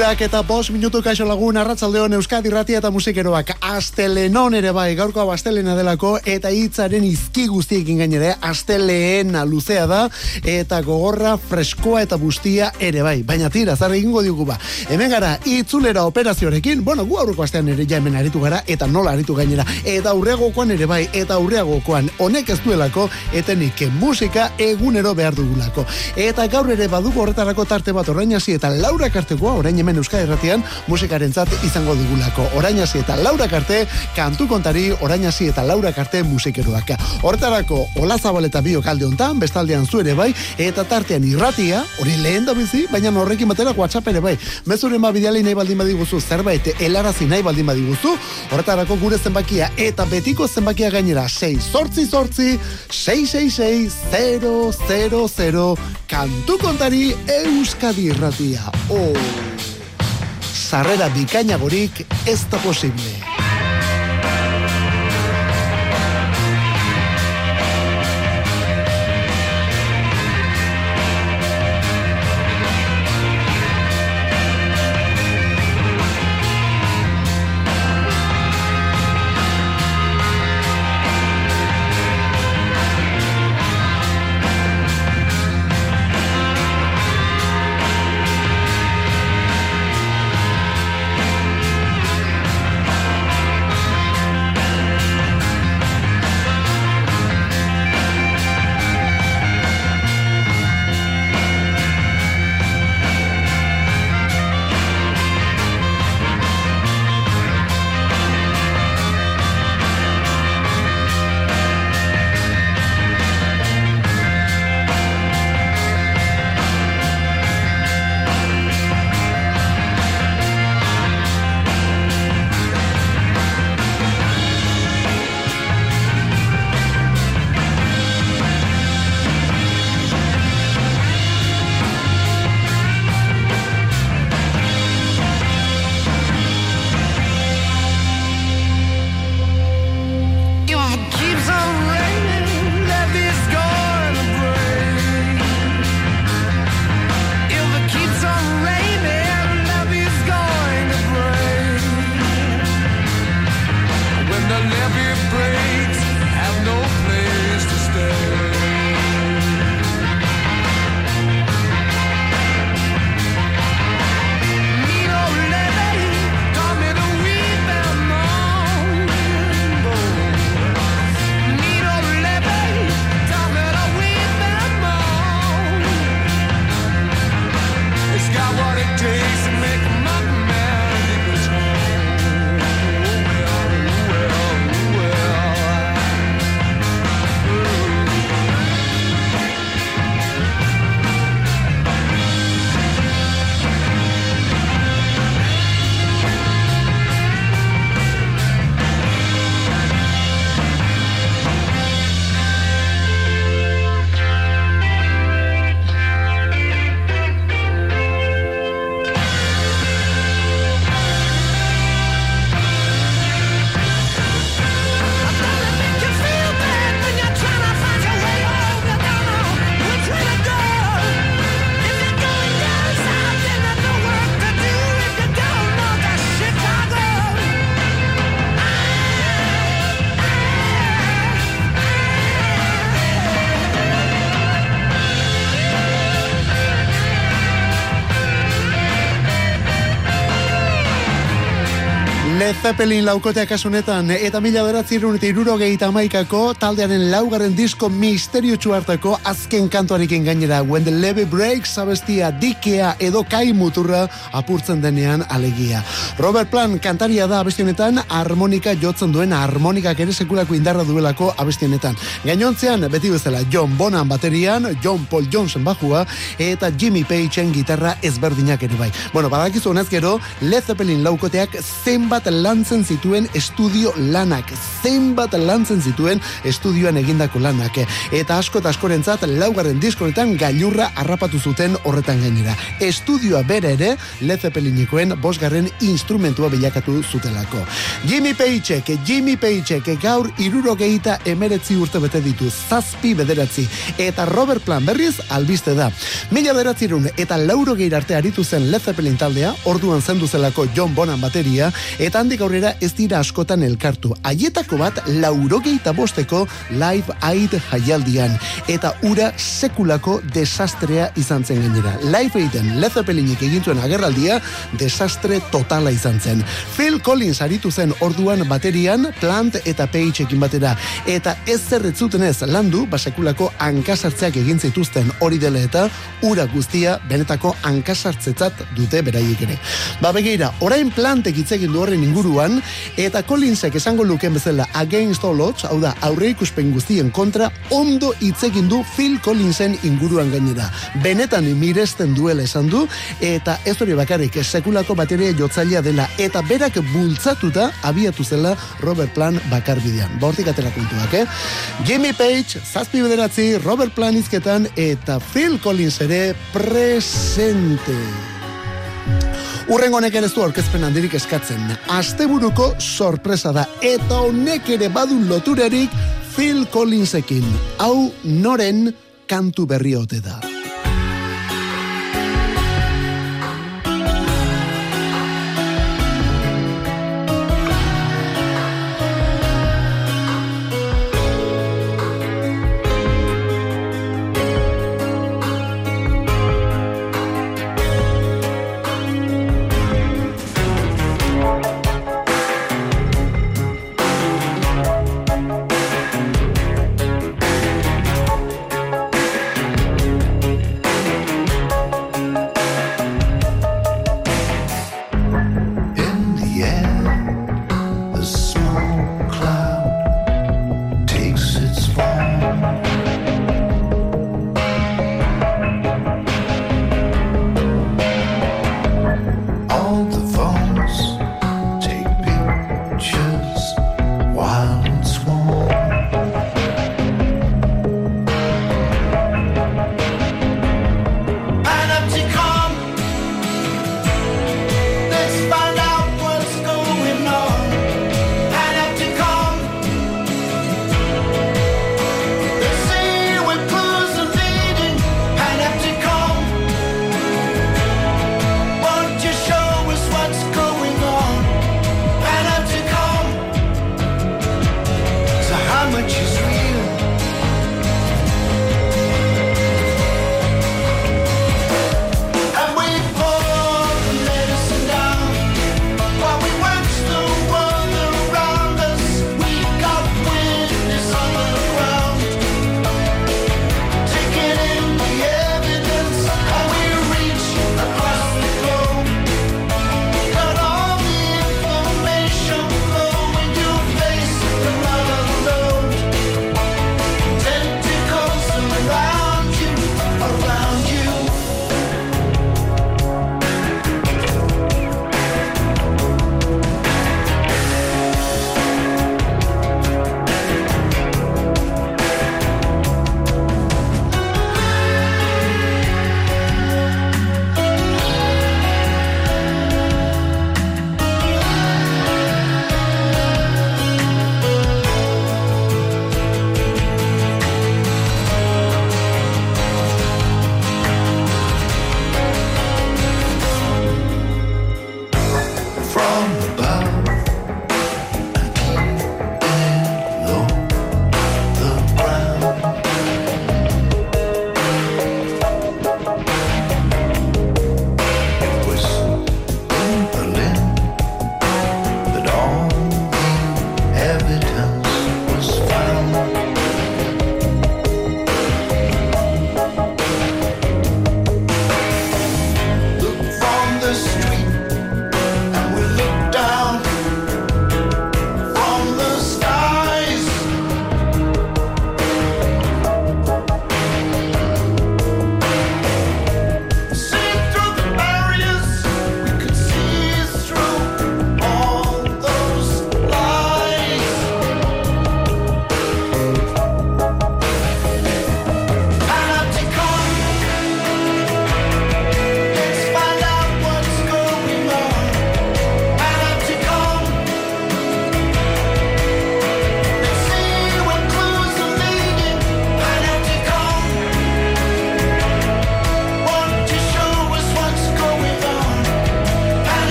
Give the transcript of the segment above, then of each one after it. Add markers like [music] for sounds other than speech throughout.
Irurak eta bos minutu kaixo lagun arratzaldeon Euskadi Ratia eta musikeroak. Astelenon ere bai, gaurko astelena delako eta hitzaren izki guztiekin gainere Astelena luzea da eta gogorra freskoa eta bustia ere bai. Baina tira, zarra egingo diugu ba. Hemen gara, itzulera operazioarekin Bueno, gu aurreko astean ere ja hemen aritu gara Eta nola aritu gainera. Eta aurreagokoan ere bai, eta aurreagokoan Honek ez duelako, etenik musika egunero behar dugulako. Eta gaur ere badugu horretarako tarte bat orainasi eta Laura Karteko orain hemen Euskadi Erratian musikaren zat izango dugulako. Orain eta Laura Karte, kantu kontari, orain eta Laura Karte musikeroak. Hortarako, Ola Zabaleta bio kalde hontan, bestaldean zuere bai, eta tartean irratia, hori lehen da bizi, baina horrekin batera WhatsApp ere bai. Mezuren ba bideali nahi baldin badiguzu, zerbait, elarazi nahi baldin badiguzu, hortarako gure zenbakia, eta betiko zenbakia gainera, 6 sortzi sortzi, 666 000 kantu kontari Euskadi Irratia. Oh sarrera bikainagorik ez da posible. Zeppelin laukotea kasunetan eta mila beratzirun eta iruro maikako taldearen laugarren disko misterio hartako azken kantuarekin gainera When the Levy Breaks abestia dikea edo kai muturra apurtzen denean alegia. Robert Plant kantaria da abestionetan harmonika jotzen duen harmonikak ere sekulako indarra duelako abestionetan. Gainontzean beti bezala John Bonan baterian, John Paul Johnson bajua eta Jimmy Pageen gitarra ezberdinak ere bai. Bueno, badakizu honez gero Led Zeppelin laukoteak zenbat lantzen zituen estudio lanak, zenbat lantzen zituen estudioan egindako lanak, eta asko eta askorentzat laugarren diskoretan gailurra harrapatu zuten horretan gainera. Estudioa bere ere, Led Zeppelinikoen bosgarren instrumentua bilakatu zutelako. Jimmy Page, Jimmy Page, gaur iruro gehieta emeretzi urte bete ditu, zazpi bederatzi, eta Robert Plan berriz albiste da. Mila beratzirun eta lauro arte aritu zen Led Zeppelin taldea, orduan zendu zelako John Bonan bateria, eta handik aurrera ez dira askotan elkartu. Aietako bat lauro gehieta bosteko live aid jaialdian, eta ura sekulako desastrea izan zen gainera. Live aiden Led Zeppelinik egintzuen agerraldia, desastre totala izan zen. Phil Collins aritu zen orduan baterian, Plant eta Page ekin batera, eta ez zerretzuten ez landu, basekulako hankasartzeak egin zituzten hori dela eta ura guztia benetako hankasartzetzat dute beraiek ere. Ba begeira, orain plantek hitz egin du horren inguruan eta Collinsek esango luken bezala against all odds, hau da, aurre ikuspen guztien kontra ondo hitz egin du Phil Collinsen inguruan gainera. Benetan miresten duela esan du eta ez hori bakarrik sekulako bateria jotzailea dela eta berak bultzatuta abiatu zela Robert Plan bakarbidean. Bortik atera kontuak, eh? Jimmy Page, zazpi bederatzi, Robert Plan izketan eta Phil Collins ere presente. Urrengo honek ere du aurkezpen handirik eskatzen. Asteburuko sorpresa da eta honek ere badu loturarik Phil Collinsekin. Hau noren kantu berri ote da.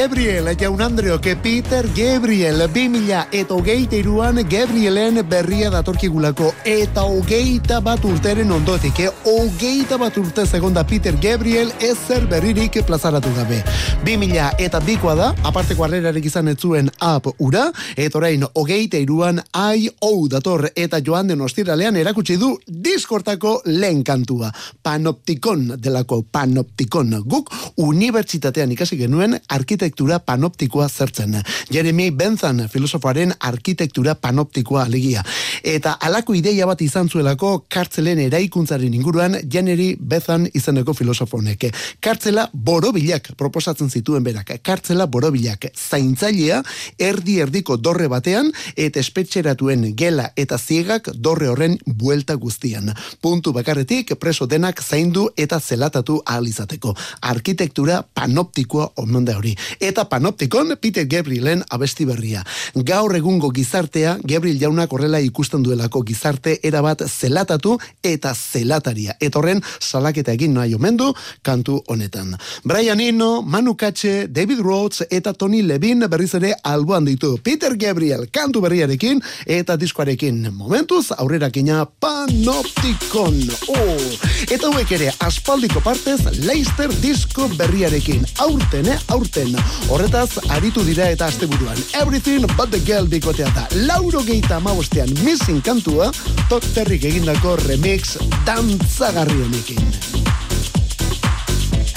Gabriel, jaun Andreo, que Peter Gabriel, 2000 eta hogeita iruan Gabrielen berria datorkigulako, eta hogeita bat urteren ondotik, eh? hogeita bat urte segonda Peter Gabriel ezer berririk plazaratu gabe. 2000 eta bikoa da, aparteko arrerarik izan etzuen ap ura, eta orain hogeita iruan I.O. dator eta joan den ostiralean erakutsi du diskortako lehen kantua. Panoptikon delako panoptikon. Guk unibertsitatean ikasi genuen arkitektura panoptikoa zertzen. Jeremy Benzan filosofoaren arkitektura panoptikoa alegia. Eta alako ideia bat izan zuelako kartzelen eraikuntzaren inguruan Jeneri Benzan izeneko filosofoneke. Kartzela borobilak proposatzen zituen berak. Kartzela borobilak zaintzailea erdi erdiko dorre batean eta espetxeratuen gela eta ziegak dorre horren buelta guztian. Puntu bakarretik preso denak zaindu eta zelatatu ahal izateko. Arkitektura panoptikoa omen hori. Eta panoptikon Peter Gabrielen abesti berria. Gaur egungo gizartea, Gabriel jaunak horrela ikusten duelako gizarte erabat zelatatu eta zelataria. Eta horren salaketa egin nahi omendu kantu honetan. Brian Eno, Manu Katxe, David Rhodes eta Tony Levin berriz ere alboan ditu. Peter Gabriel kantu berriarekin eta diskoarekin. Momentuz, aurrera kina panoptikon. Oh. Eta huek ere, aspaldiko partez, Leicester disko berriarekin. Aurten, eh? Aurten. Horretaz, aritu dira eta asteburuan. Everything but the girl dikotea da. Lauro geita amabostean missing kantua, tot terrik egindako remix dantzagarri honekin.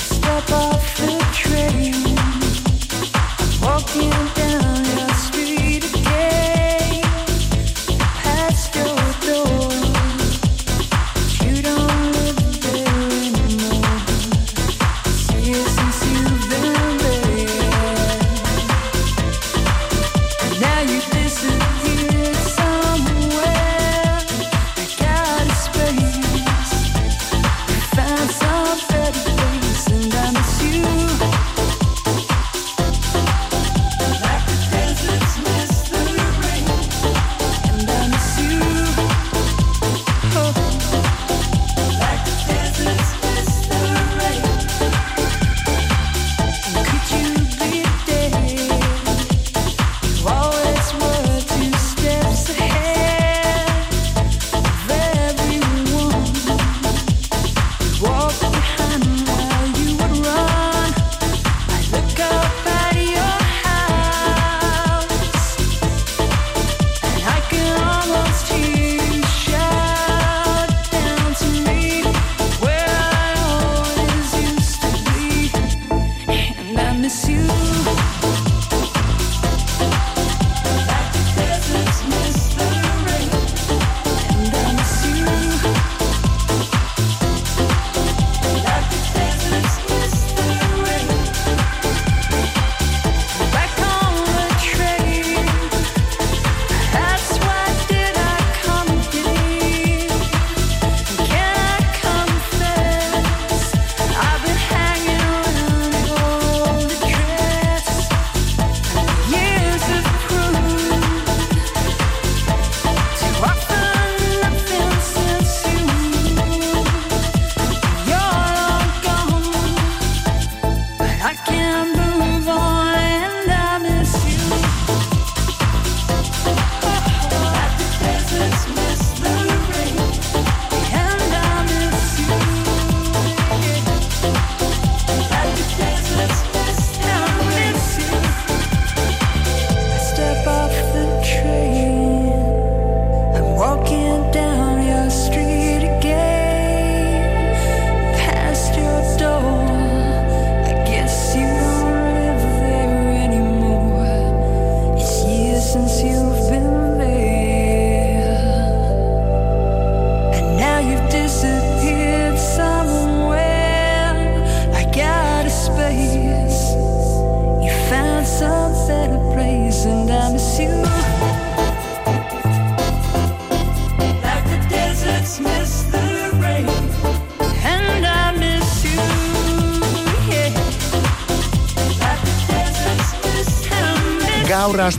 Step off the train, walking down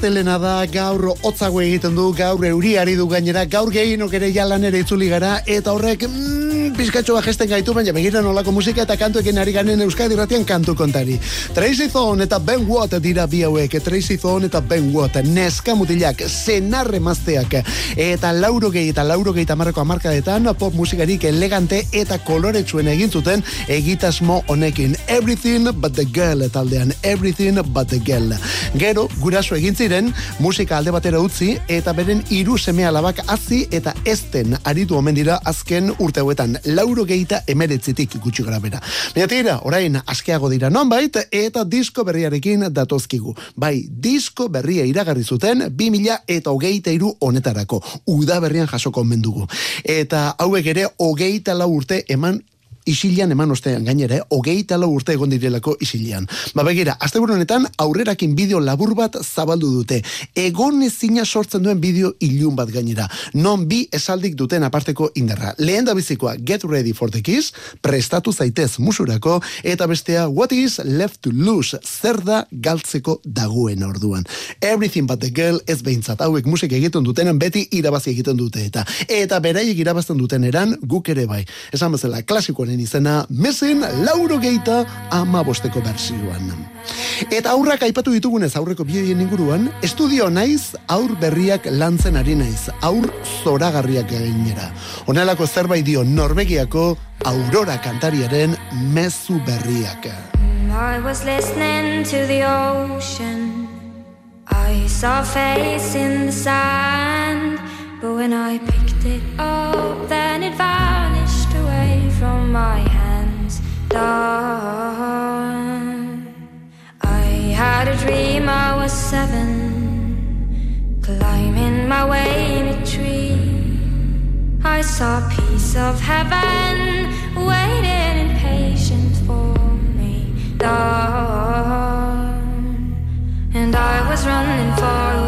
astelena da, gaur hotzago egiten du, gaur euriari du gainera, gaur gehienok ere jalan ere itzuli gara, eta horrek mm, pizkatxoa gesten gaitu, baina begira nolako musika eta kantuekin ari ganen Euskadi ratian kantu kontari. Tracy Thorn eta Ben Watt dira bi hauek, Tracy Thorn eta Ben Watt, neska mutilak, senarre mazteak, eta lauro gehi eta lauro gehi tamarreko amarkadetan pop musikarik elegante eta koloretsuen egin zuten egitasmo honekin. Everything but the girl taldean, everything but the girl. Gero, guraso egin ziren, musika alde batera utzi, eta beren hiru seme alabak hazi eta ezten aritu omen dira azken urte hauetan, lauro gehieta emeretzitik gutxi gara bera. Baina tira, orain askeago dira nonbait, eta disko berriarekin datozkigu. Bai, disko berria iragarri zuten, 2000 eta hogeita iru honetarako. Uda berrian jasoko omen dugu. Eta hauek ere, hogeita lau urte eman isilian eman ostean gainera, eh? hogeita lau urte egon direlako isilian. Ba begira, asteburu honetan aurrerakin bideo labur bat zabaldu dute. Egon ezina sortzen duen bideo ilun bat gainera. Non bi esaldik duten aparteko indarra. Lehen da bizikoa Get Ready for the Kiss, prestatu zaitez musurako, eta bestea What is left to lose, zer da galtzeko dagoen orduan. Everything but the girl ez behintzat hauek musik egiten dutenen beti irabazi egiten dute eta eta beraiek irabazten duten eran guk ere bai. Esan bezala klasikoaren izena mezen lauro geita ama bosteko bersioan. Eta aurrak aipatu ditugunez aurreko bideien inguruan, estudio naiz aur berriak lantzen ari naiz, aur zoragarriak gainera. Honelako zerbait dio Norvegiako Aurora kantariaren mezu berriak. I was listening to the ocean. I saw face in the sand. But when I picked it up, then it vanished from my hands. Dawn. I had a dream I was seven. Climbing my way in a tree. I saw a piece of heaven waiting in patience for me. Dawn. And I was running far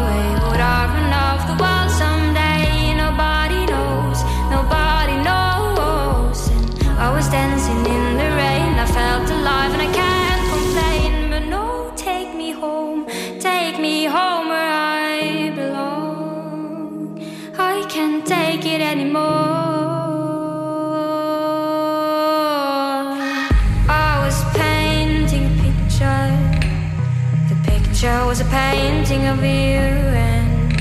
a painting of you, and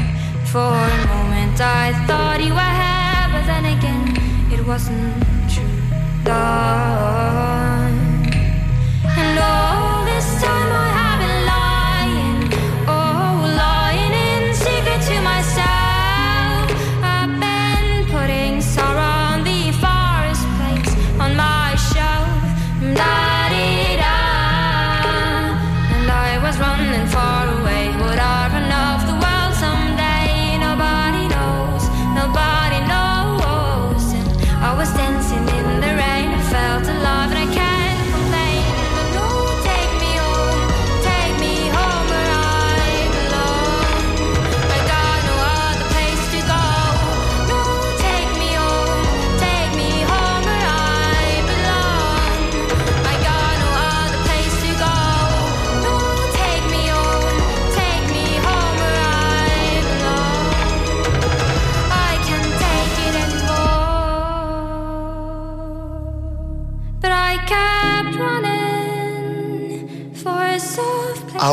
for a moment I thought you were here, but then again it wasn't true. Dawn.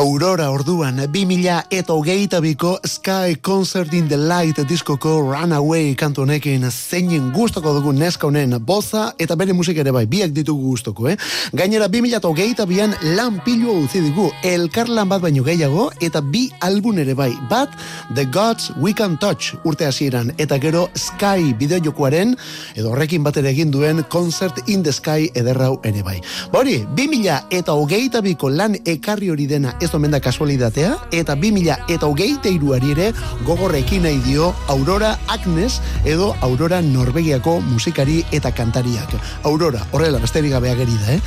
Aurora orduan, 2000 eta hogeita biko Sky Concert in the Light diskoko Runaway kantu honekin zeinen gustoko dugu neska honen boza eta bere musika ere bai, biak ditugu gustoko, eh? Gainera 2000 eta hogeita bian lan pilua utzi digu, elkarlan bat baino gehiago eta bi album ere bai, bat The Gods We Can Touch urte hasieran eta gero Sky bideojokoaren edo horrekin batera egin duen Concert in the Sky ederrau ere bai. Bori, 2000 eta hogeita biko lan ekarri hori dena ez omen da eta 2000 eta hogeita iruari ere gogorrekin nahi dio Aurora Agnes edo Aurora Norvegiako musikari eta kantariak. Aurora, horrela besterik gabe ageri da, eh?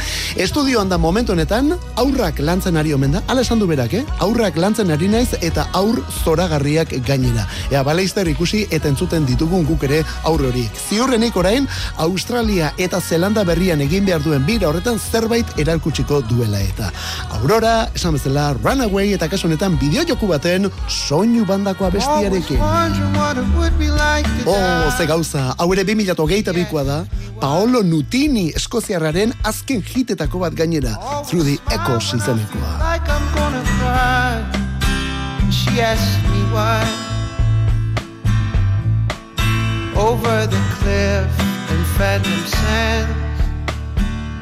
Estudioan da momentu honetan, aurrak lantzen ari omen da, ala esan du berak, eh? Aurrak lantzen ari naiz eta aur zoragarriak gainera. Ea, baleizter ikusi eta entzuten ditugun guk ere aurre horiek. Ziurrenik orain, Australia eta Zelanda berrian egin behar duen bira horretan zerbait eralkutsiko duela eta. Aurora, esan bezala, Runaway eta kasu honetan bideojoku baten soinu bandako abestiarekin. Oh, ze gauza, hau ere 2008 bikoa da, Paolo Nutini eskoziarraren azken hitetako bat gainera, Through the Echoes izanekoa. She asked me why. Over the cliff and phantom sands,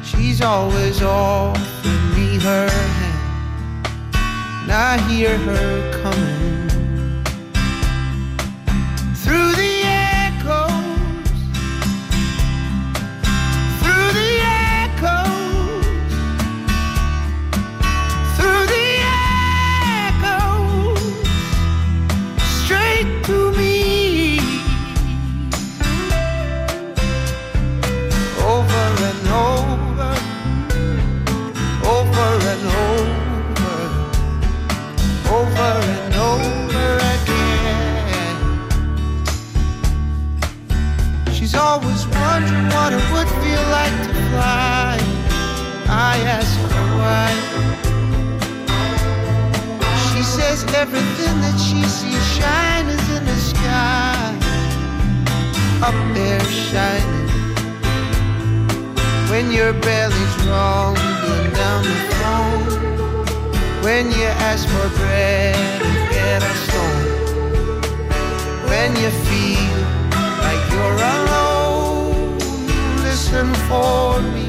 she's always offering me her hand. And I hear her coming through the shining. When your belly's rumbling down the phone. When you ask for bread and get a stone. When you feel like you're alone. Listen for me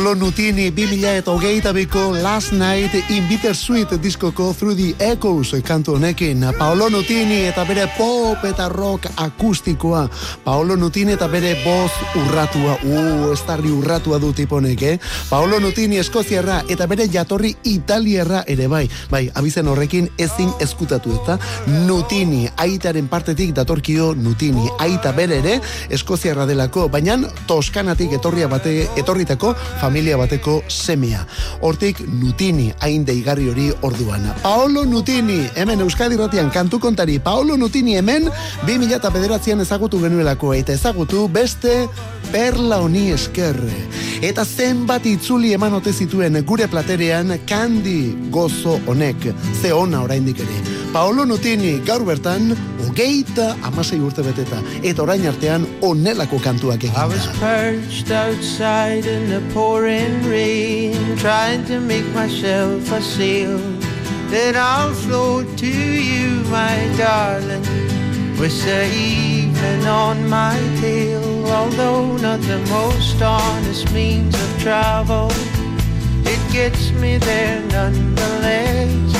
Paolo Nutini 2008 biko Last Night in Bittersweet diskoko Through the Echoes kantu honekin. Paolo Nutini eta bere pop eta rock akustikoa. Paolo Nutini eta bere voz urratua. Uh, estarri urratua du tiponek, eh? Paolo Nutini eskoziarra eta bere jatorri italierra ere bai. Bai, abizen horrekin ezin eskutatu eta Nutini, aitaren partetik datorkio Nutini. Aita bere ere eskoziarra delako, baina Toskanatik etorria bate, etorritako familia bateko semea. Hortik Nutini, hain deigarri hori orduan. Paolo Nutini, hemen Euskadi Ratian kantu kontari, Paolo Nutini hemen 2000 bederatzean ezagutu genuelako, eta ezagutu beste perla honi eskerre. Eta zenbat itzuli eman ote zituen gure platerean kandi gozo honek, ze ona oraindik ere. Paolo Nutini gaur bertan, hogeita amasei urte beteta, eta orain artean onelako kantuak I was egin perched outside in the pouring rain, trying to make myself a sail. Then I'll float to you, my darling, with the evening on my tail. Although not the most honest means of travel, it gets me there nonetheless.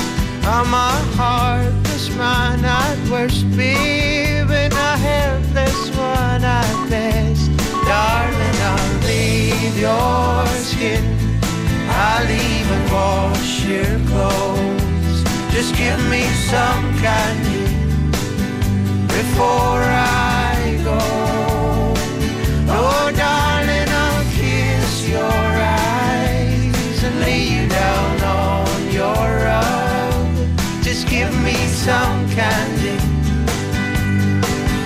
I'm a heartless man at worst, babe, and a helpless one at best. Darling, I'll leave your skin. I'll even wash your clothes. Just give me some candy before I go. Oh, darling, Just give me some candy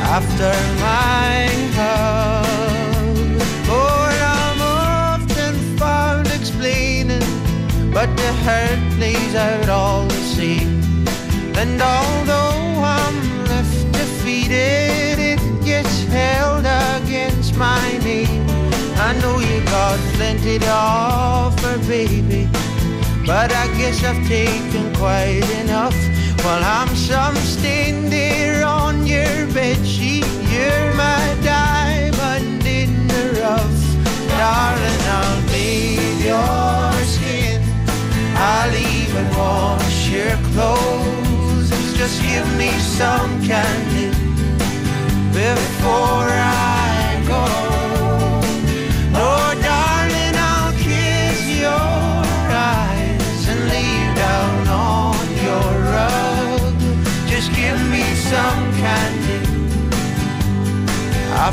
after my hug. Oh, I'm often found explaining, but the hurt plays out all the same. And although I'm left defeated, it gets held against my name. I know you got plenty to offer, baby, but I guess I've taken quite enough. While I'm some stain there on your bed sheet, you're my diamond in the rough. Darling, I'll bathe your skin. I'll even wash your clothes. Just give me some candy before I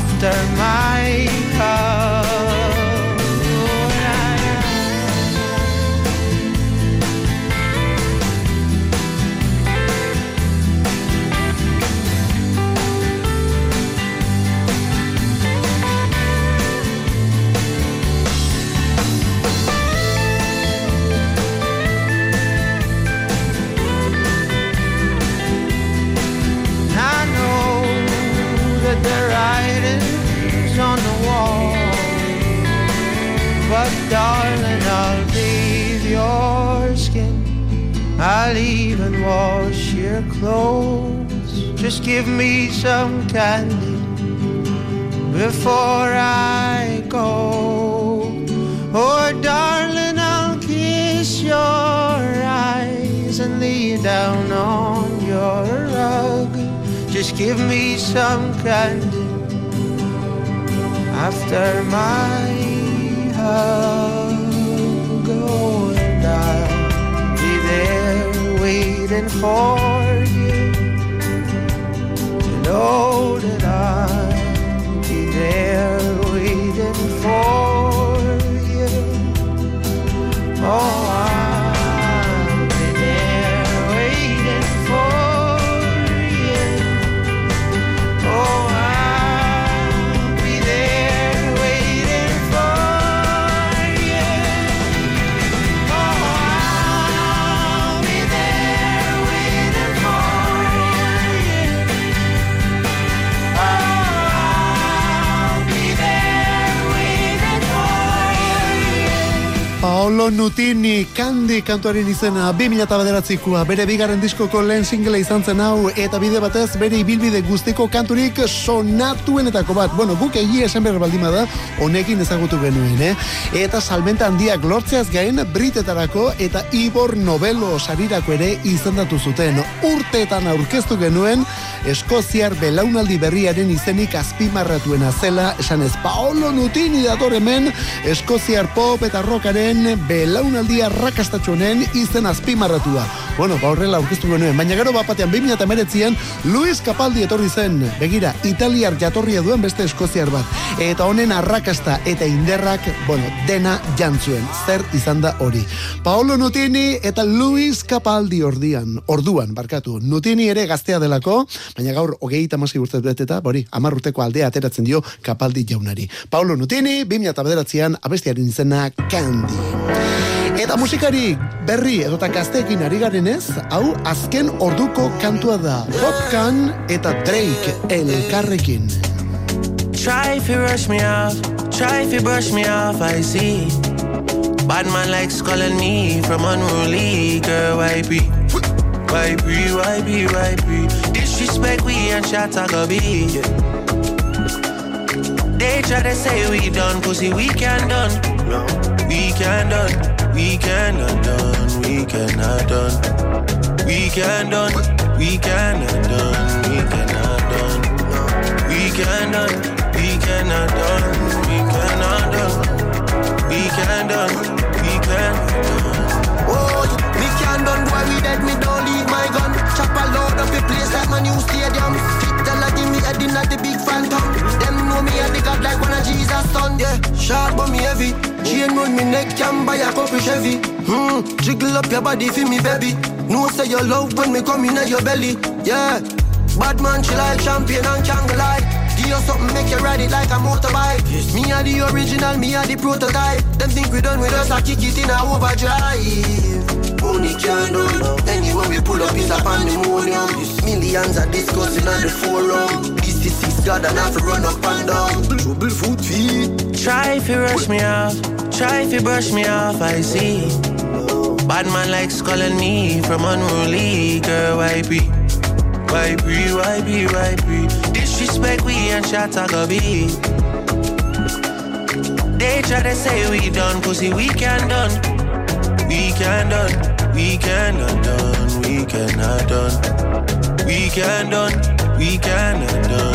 after my hug. Darling, I'll bathe your skin. I'll even wash your clothes. Just give me some candy before I go. Oh, darling, I'll kiss your eyes and lay down on your rug. Just give me some candy after my I'll be there waiting for you to know that I'll Paolo Nutini Candy kantuaren izena 2000 bederatzikoa bere bigarren diskoko lehen single izan zen hau eta bide batez bere ibilbide guztiko kanturik sonatuenetako bat. Bueno, guk egia esan behar baldima da honekin ezagutu genuen, eh? Eta salmenta handiak lortzeaz gain Britetarako eta Ibor Novelo sarirako ere izendatu zuten. Urteetan aurkeztu genuen Eskoziar belaunaldi berriaren izenik azpimarratuena zela, esan ez Paolo Nutini dator hemen Eskoziar pop eta rockaren belaunaldi arrakastatxonen izen azpimarratua. Bueno, ba horrela aurkeztu genuen, baina gero bapatean 2008an Luis Capaldi etorri zen, begira, italiar jatorria duen beste eskoziar bat. Eta honen arrakasta eta inderrak, bueno, dena jantzuen. Zer izan da hori. Paolo Nutini eta Luis Capaldi ordian, orduan, barkatu. Nutini ere gaztea delako, baina gaur hogei tamasei urte beteta, hori, amar urteko aldea ateratzen dio Capaldi jaunari. Paolo Nutini, 2008an abestiaren izena Candy. Eta musikari berri edota gazteekin ari garenez, hau azken orduko kantua da. Popkan eta Drake elkarrekin. Try if you rush me off, try if you brush me off, I see. Bad man likes calling me from unruly, girl, why be? Why be, why be, why be? Disrespect we and shot go be. They try to say we done, pussy we can done. No, we can done, we cannot done, we cannot done. We can done, we cannot done, we cannot done. We cannot, we cannot done, we cannot done. We can done, we cannot done. Oh, me can done boy, we dead, me don't leave my gun. Chop a load up the place like my new stadium. Fit tell her give me head in like the big phantom. Them know me a the god like one of Jesus son. Yeah, sharp but me heavy. Chain round me neck, can buy a couple Chevy. Hmm, jiggle up your body for me baby. No say your love when me come in at your belly. Yeah, bad man she like champion and can't. Give you something, make you ride it like a motorbike. Me are the original, me are the prototype. Them think we done with us, I kick it in a overdrive. Only can done. Anyway we pull up is a pandemonium. Millions are discussing on the forum. This is six God and have to run up and down. Trouble foot feet. Try if you rush me off, try if you brush me off, I see. Bad man likes calling me from unruly, girl, why be? Why be, why be, why be? Disrespect we and I go be. They try to say we done, pussy we can done. We can done, we cannot done, we cannot done. We can done, we cannot done,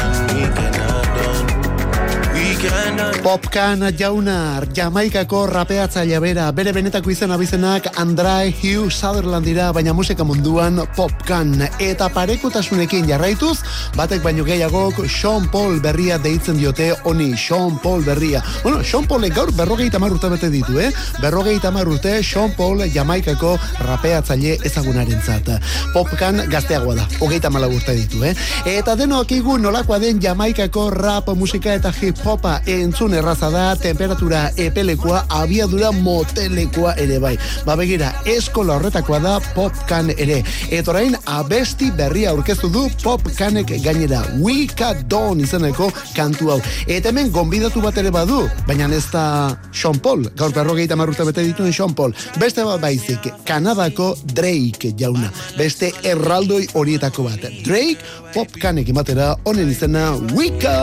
Popkan jauna, Jamaikako rapeatzailea bera, bere benetako izan abizenak Andrai Hugh Sutherland dira, baina musika munduan Popkan. Eta parekotasunekin jarraituz, batek baino gehiagok Sean Paul berria deitzen diote honi, Sean Paul berria. Bueno, Sean Paulek gaur berrogeita mar urte bete ditu, eh? Berrogeita mar urte Sean Paul Jamaikako rapeatzaile ezagunaren zat. Popkan gazteagoa da, hogeita mala urte ditu, eh? Eta denok igu nolakoa den Jamaikako rap musika eta hip hopa entzun erraza da, temperatura epelekoa, abiadura motelekoa ere bai. Ba begira, eskola horretakoa da popkan ere. Eta orain, abesti berria aurkeztu du popkanek gainera. Wika Dawn izeneko kantu hau. Eta hemen gonbidatu bat ere badu, baina ez da Sean Paul, gaur berrogeita marruta bete dituen Sean Paul. Beste bat baizik, Kanadako Drake jauna. Beste erraldoi horietako bat. Drake popkanek imatera honen izena Wika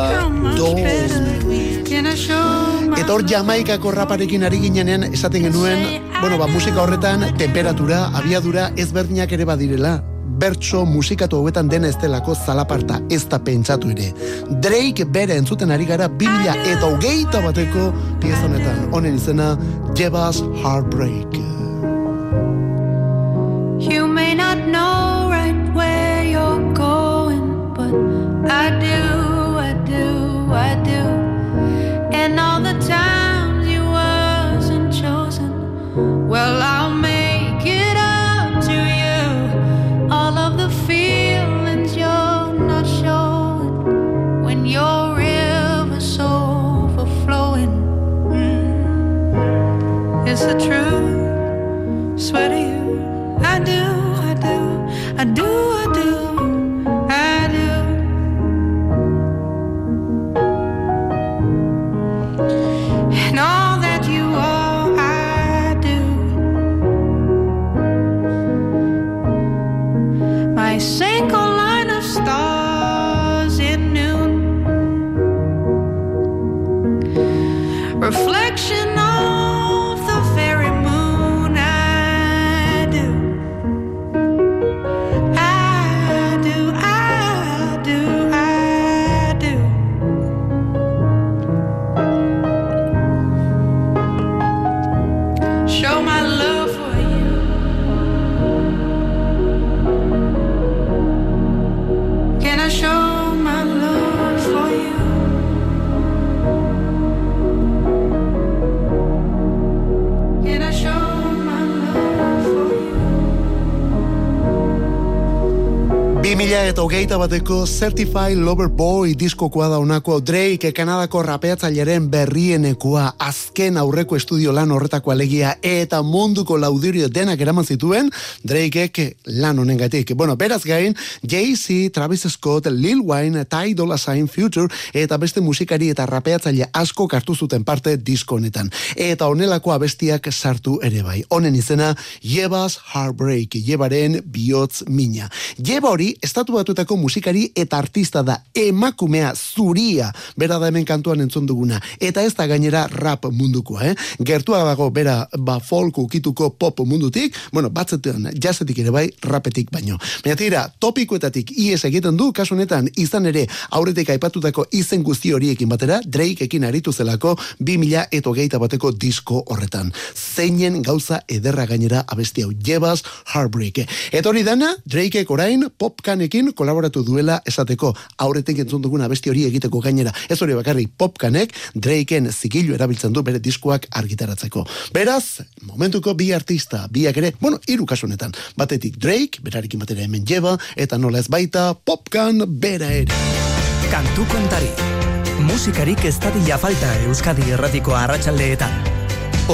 Dawn. Eta hor Jamaikako raparekin ari ginenean esaten genuen, bueno, ba, musika horretan temperatura, abiadura ezberdinak ere badirela. Bertso musikatu hauetan dena ez delako zalaparta ez da pentsatu ere. Drake bere entzuten ari gara 2000 eta hogeita bateko pieza honetan. Honen izena Jebas Heartbreak. You may not know right where you're going, but I do, I do, I do. And all the times hogeita bateko Certified Lover Boy diskokoa da honako Drake Kanadako rapeatzaileren berrienekoa azken aurreko estudio lan horretako alegia eta munduko laudirio denak eraman zituen Drakeek lan honengatik. Bueno, beraz gain Jay-Z, Travis Scott, Lil Wayne, Ty Dolla Sign, Future eta beste musikari eta rapeatzaile asko hartu zuten parte disko honetan. Eta honelako abestiak sartu ere bai. Honen izena Jebas Heartbreak, Jebaren bihotz mina. Jeba hori estatu batuetako musikari eta artista da emakumea zuria. Bera da hemen kantuan entzun duguna. Eta ez da gainera rap mundukoa eh? gertua dago bera ba folk ukituko pop mundutik. Bueno batzetan jazetik ere bai rapetik baino. Baina tira topikoetatik ies egiten du kasu honetan izan ere aurretik aipatutako izen guzti horiekin batera Drakeekin aritu zelako 2000 eta hogeita bateko disko horretan. Zeinen gauza ederra gainera abesti hau Jebas Heartbreak. Eta hori dana Drakeek orain popkanekin kolaboratu duela esateko aurretik entzun duguna abesti hori egiteko gainera ez hori bakarrik popkanek Drakeen zigilu erabiltzen du bere diskoak argitaratzeko beraz momentuko bi artista biak ere bueno hiru kasu honetan batetik Drake berarekin batera hemen jeba eta nola ez baita popkan bera ere Kantu kontari. Musikarik ez dadila falta Euskadi erratiko arratsaldeetan.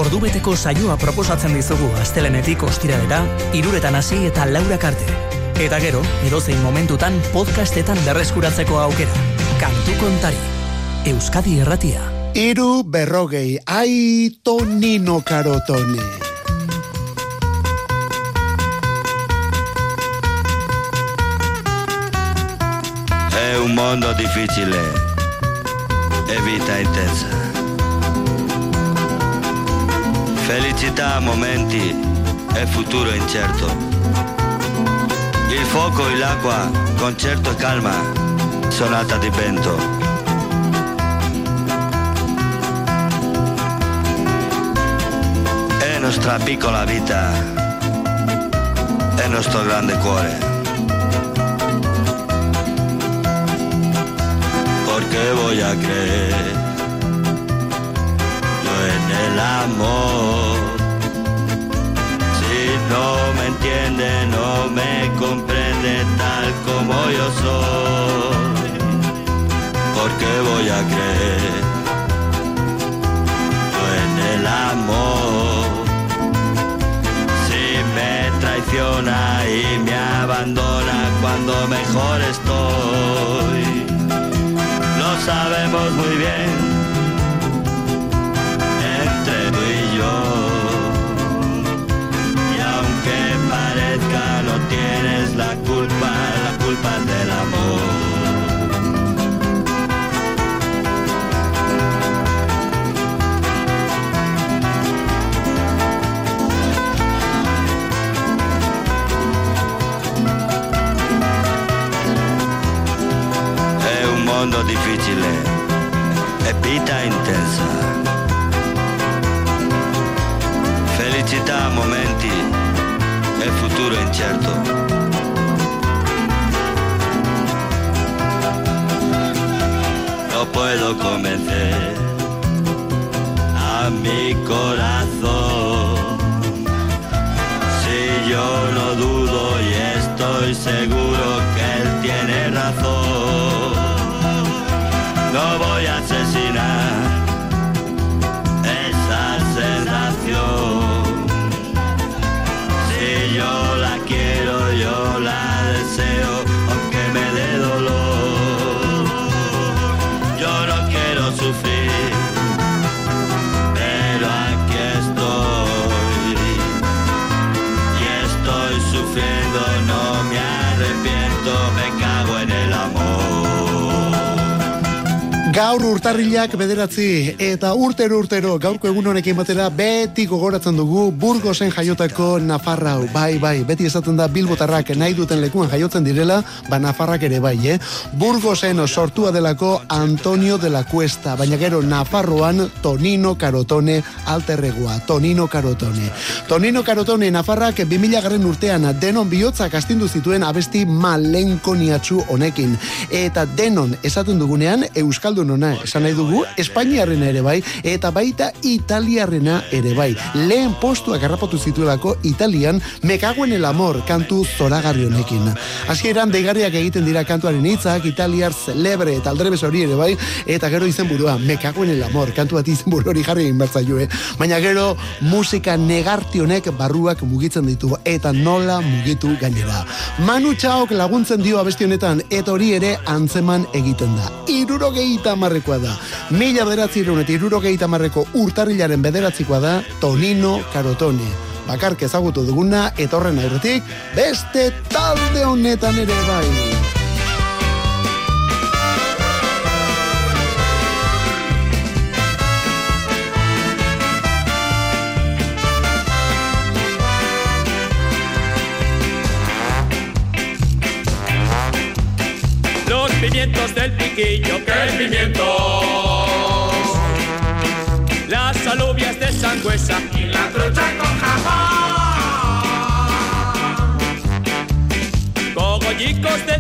Ordubeteko saioa proposatzen dizugu astelenetik ostiralera, iruretan hasi eta laurak arte. Eta gero, edozein momentutan podcastetan berreskuratzeko aukera. Kantu kontari. Euskadi erratia. Iru berrogei, ai tonino karotone. È un mondo difficile e vita intensa. Felicità a momenti e futuro incerto. Fuoco e l'acqua, concerto e calma, sonata di vento. È nostra piccola vita, è nostro grande cuore. porque voy a creer yo en el amor. Si no me entiende, no me comprende grande tal como yo soy, porque voy a creer yo en el amor. Si me traiciona y me abandona cuando mejor estoy, lo sabemos muy bien. Culpa del amor. È un mondo difficile e vita intensa. Felicità a momenti e futuro incerto. Puedo convencer a mi corazón. Si yo no dudo y estoy seguro que él tiene razón. No voy a asesinar Gaur urtarrilak bederatzi eta urtero urtero gaurko egun honekin batera beti gogoratzen dugu Burgosen jaiotako Nafarrau. Bai, bai, beti esaten da Bilbotarrak nahi duten lekuan jaiotzen direla, ba Nafarrak ere bai, eh? Burgosen sortua delako Antonio de la Cuesta, baina gero Nafarroan Tonino Carotone alterregoa, Tonino Carotone. Tonino Carotone Nafarrak 2000 garren urtean denon bihotzak astindu zituen abesti malenkoniatsu honekin. Eta denon esaten dugunean Euskaldun ona esan nahi dugu Espainiarrena ere bai eta baita Italiarrena ere bai. Lehen postuak harrapatu zituelako Italian Mekaguen el amor kantu zoragarri honekin. Hasieran deigarriak egiten dira kantuaren hitzak Italiar celebre eta aldrebes hori ere bai eta gero izenburua Mekaguen el amor kantu bat izenburu hori jarri egin bertzaio, eh? Baina gero musika negarti honek barruak mugitzen ditu eta nola mugitu gainera. Manu Txaok laguntzen dio abesti honetan eta hori ere antzeman egiten da. Irurogeita marrekoa da. Mila beratzi eta irurogeita marreko urtarrilaren bederatzikoa da Tonino Carotone. Bakark ezagutu duguna etorren aurretik beste talde honetan ere bai. Del piquillo, ¿qué pimientos? Las alubias de sangüesa y la trucha con jamón. Cogollicos de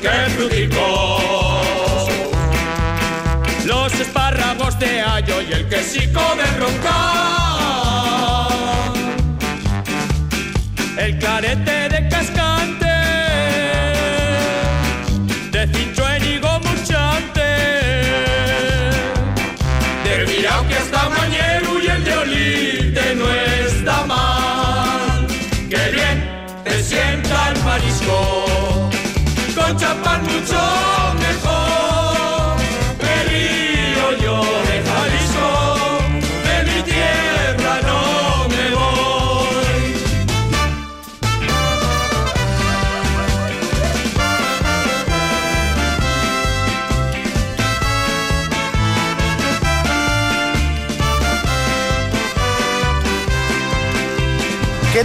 qué fruticos. Los espárragos de Ayo y el quesico de Roncal. 中。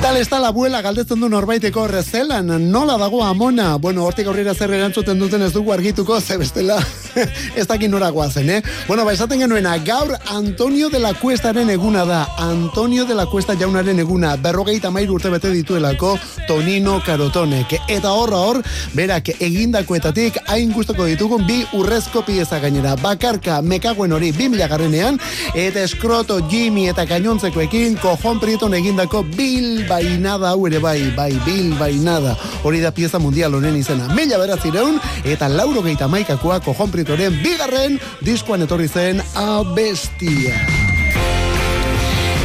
Tal está la abuela galdetzen du norbaiteko zelan? Nola dago amona? Bueno, hortik aurrera zer erantzuten duten ez dugu argituko, ze bestela [laughs] ez dakin nora guazen, eh? Bueno, ba, esaten genuena, gaur Antonio de la Cuestaren eguna da. Antonio de la Cuesta jaunaren eguna. Berrogeita mairu urte bete dituelako Tonino Karotonek. Eta horra hor, berak egindakoetatik hain gustoko ditugun bi urrezko pieza gainera. Bakarka mekaguen hori bi mila garrenean, eta eskroto Jimmy eta gainontzekoekin kojon prieton egindako bil bainada hau ere bai, bai, bil bainada. Hori da pieza mundial honen izena. Mila beratzireun, eta lauro geita maikakoa kojon prietoren bigarren diskoan etorri zen abestia.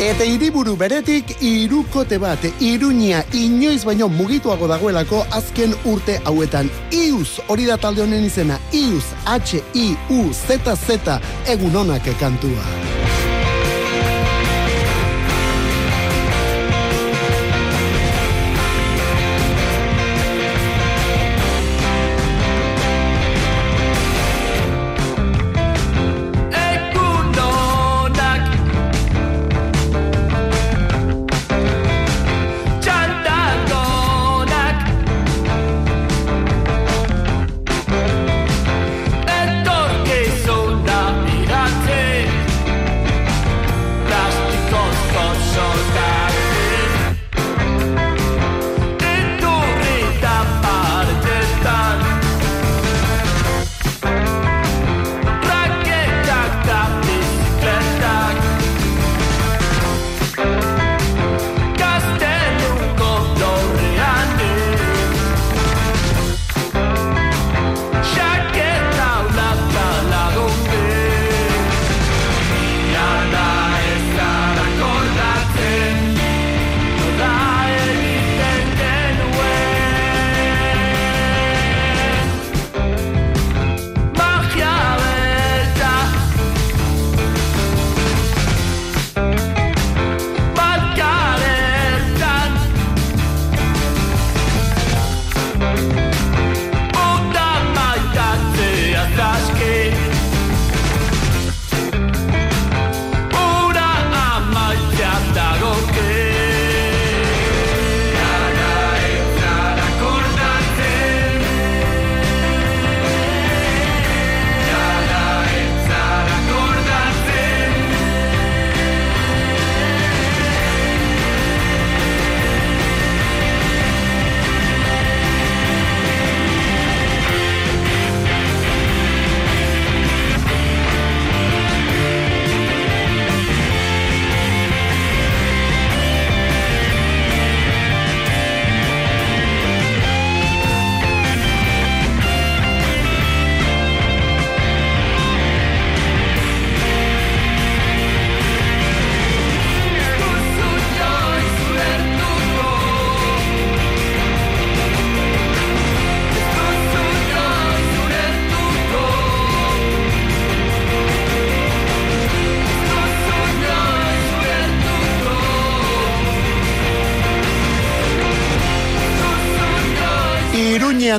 Eta hiriburu beretik irukote bat, iruña inoiz baino mugituago dagoelako azken urte hauetan. Iuz, hori da talde honen izena, Iuz, H-I-U-Z-Z, egun honak kantua.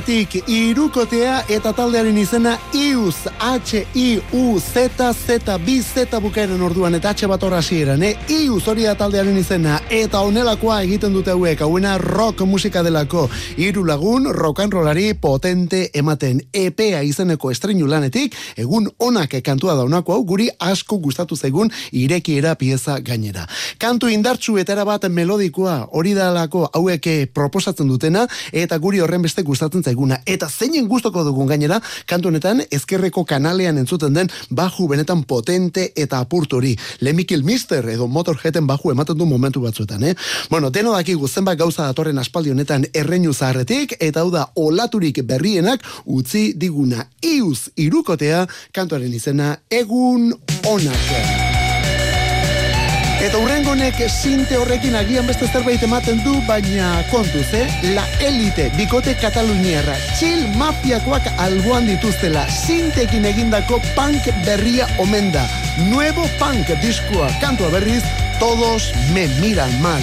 Iruñatik irukotea eta taldearen izena Iuz, H-I-U-Z-Z, B-Z bukaeren orduan eta H bat horra hasieran, eh? Iuz hori da taldearen izena eta onelakoa egiten dute hauek, hauena rock musika delako. Hiru lagun rollari potente ematen EPA izeneko estreinu lanetik, egun onak kantua daunako hau guri asko gustatu zaigun irekiera pieza gainera. Kantu indartsu eta erabat melodikoa hori dalako hauek proposatzen dutena eta guri horren beste gustatzen zaiguna. Eta zeinen gustoko dugun gainera, kantu honetan ezkerreko kanalean entzuten den baju benetan potente eta apurtu hori. Lemikil Mister edo Motorheaden baju ematen du momentu batzuetan, eh? Bueno, deno dakigu zenbat gauza datorren aspaldi honetan erreinu zaharretik, eta hau da olaturik berrienak utzi diguna iuz irukotea kantuaren izena egun onak. Eta urrengonek sinte horrekin agian beste zerbait ematen du, baina kontuz, eh? La Elite, bikote kataluniarra, chill mafiakoak alboan dituztela, sintekin egindako punk berria omen da. Nuevo punk diskoa, kantua berriz, todos me miran mal.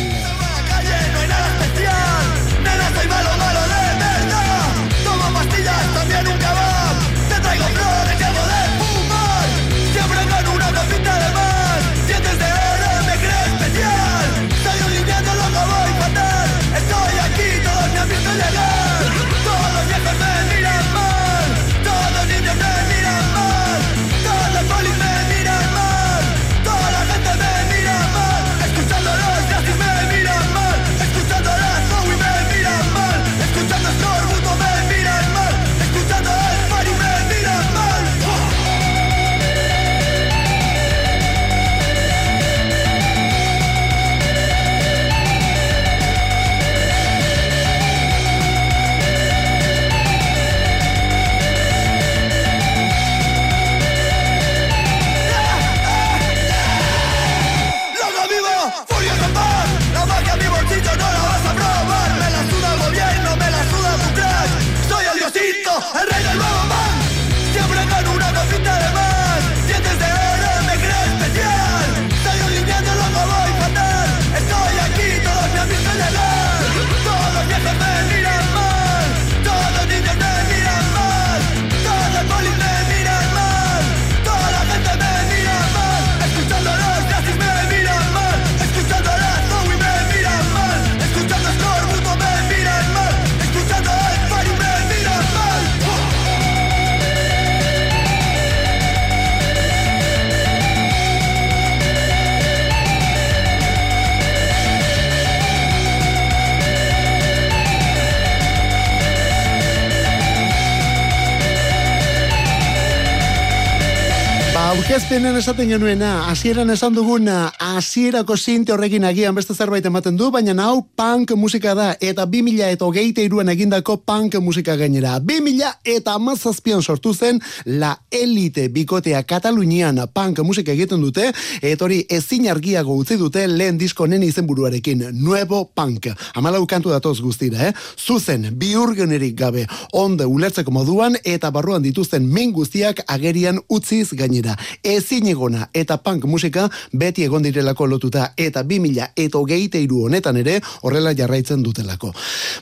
Aurkezpenen esaten genuena, hasieran esan duguna, hasierako sinte horrekin agian beste zerbait ematen du, baina hau punk musika da, eta 2000 eta hogeita iruan egindako punk musika gainera. 2000 eta amazazpian sortu zen, la elite bikotea Katalunian punk musika egiten dute, eta hori ezin argiago utzi dute lehen disko nen izenburuarekin, Nuevo Punk. Amalau kantu datoz guztira, eh? Zuzen, biurgenerik gabe, onde ulertzeko moduan, eta barruan dituzten min guztiak agerian utziz gainera. Ezin egona eta punk musika beti egon direlako lotuta eta 2000 eta hogeita iru honetan ere horrela jarraitzen dutelako.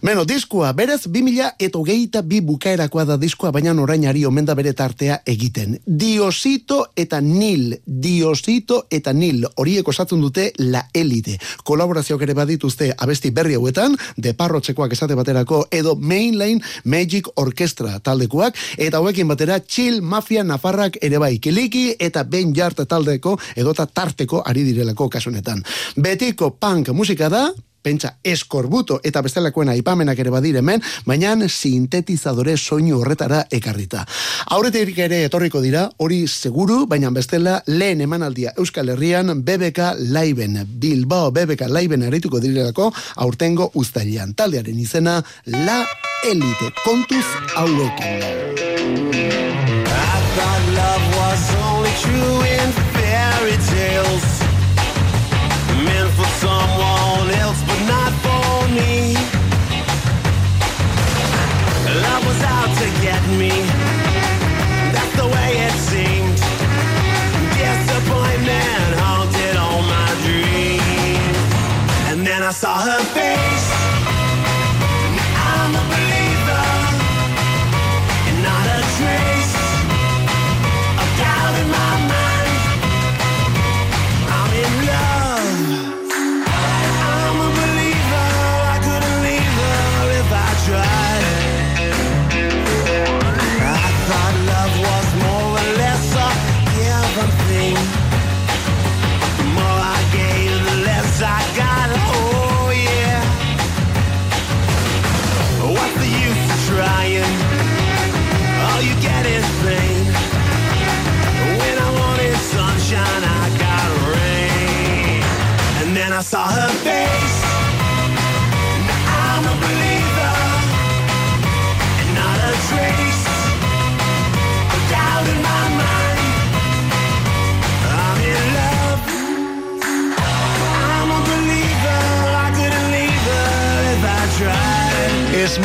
Beno, diskoa, berez 2000 eta hogeita bi bukaerakoa da diskoa, baina orainari omen da bere tartea egiten. Diosito eta Nil, Diosito eta Nil, horiek osatzen dute la elite. Kolaborazioak ere badituzte abesti berri hauetan, deparrotzekoak esate baterako, edo Mainline Magic Orchestra taldekoak, eta hauekin batera Chill Mafia Nafarrak ere bai, kiliki eta Ben Jart taldeko edota tarteko ari direlako kasunetan. Betiko punk musika da, pentsa eskorbuto eta bestelakoen aipamenak ere badire hemen, baina sintetizadore soinu horretara ekarrita. Aurretik ere etorriko dira, hori seguru, baina bestela lehen emanaldia Euskal Herrian BBK Laiben, Bilbao BBK Laiben arituko direlako aurtengo uztailean. Taldearen izena La Elite, kontuz hauekin. True in fairy tales. Meant for someone else, but not for me. Love was out to get me. That's the way it seemed. Disappointment haunted all my dreams. And then I saw her face.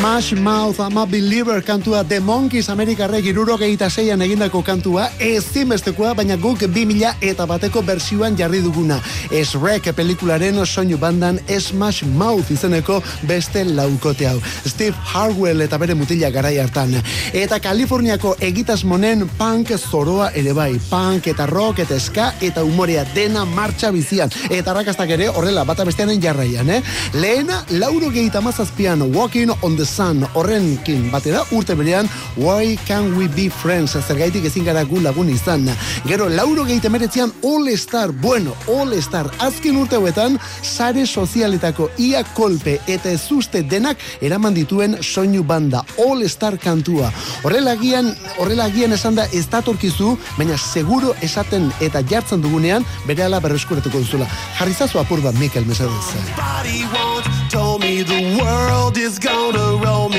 Smash Mouth ama Believer kantua The Monkeys Amerikarrek irurogeita zeian egindako kantua ezinbestekoa, baina guk 2000 eta bateko bersioan jarri duguna. Shrek pelikularen soinu bandan Smash Mouth izeneko beste laukote hau. Steve Harwell eta bere mutila garai hartan. Eta Kaliforniako egitasmonen punk zoroa ere bai. Punk eta rock eta ska eta umorea dena martxa bizian. Eta rakastak ere horrela bata bestearen jarraian, eh? Lehena, lauro gehieta mazazpian Walking on the Sun horrenkin batera urte berean Why Can We Be Friends zergaitik ezin gara gu lagun izan. Gero lauro gehieta meretzian All Star, bueno, All Star azken urte hauetan sare sozialetako ia kolpe eta ezuste denak eraman dituen soinu banda All Star kantua. Horrela agian, horrela agian esan da ez datorkizu, baina seguro esaten eta jartzen dugunean bere ala berreskuratuko duzula. Jarrizazu apur bat Mikel Mesedez.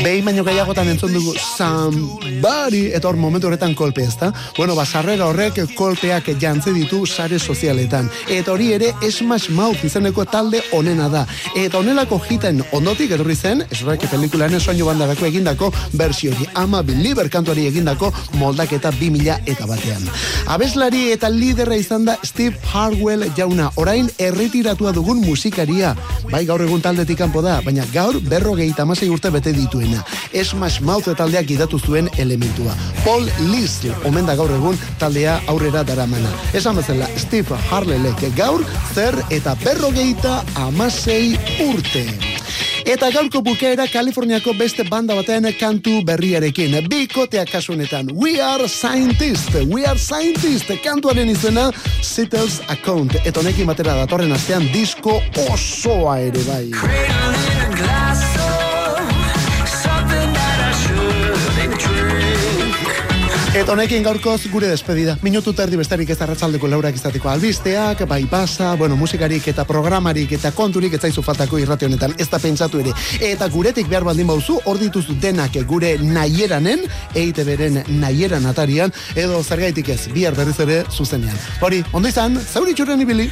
Behin baino gehiagotan entzun dugu somebody, eta hor momentu horretan kolpe ezta. Bueno, basarrera horrek kolpeak jantze ditu sare sozialetan. Eta hori ere Smash Mouth izeneko talde onena da. Eta onelako hiten ondotik etorri zen, esrake pelikulan soinu bandarako egindako versiori ama Believer kantuari egindako moldaketa 2000 eta batean. Abeslari eta liderra izan da Steve Harwell jauna, orain erretiratua dugun musikaria. Bai gaur egun taldetik kanpo da, baina gaur berrogeita amasei urte bete dituena. Smash Mouth taldeak idatu zuen elementua. Paul List, omen da gaur egun taldea aurrera daramana. Esan bezala, Steve Harlelek gaur zer eta berrogeita amasei urte. Eta gaurko bukaera Kaliforniako beste banda batean kantu berriarekin. Bikotea kasu honetan. We are scientist. We are scientist. Kantuaren izena Settles Account. Eta honekin batera datorren astean disko osoa ere bai. Eta honekin gaurkoz gure despedida. Minutu terdi bestarik ez arratzaldeko laurak izateko albisteak, bai pasa, bueno, musikarik eta programarik eta konturik ez zaizu faltako irrati honetan, ez da pentsatu ere. Eta guretik behar baldin bauzu, hor dituzu denak gure naieranen, eite beren naieran atarian, edo zergaitik ez, bihar berriz ere zuzenean. Hori, ondo izan, zauritxurren ibili.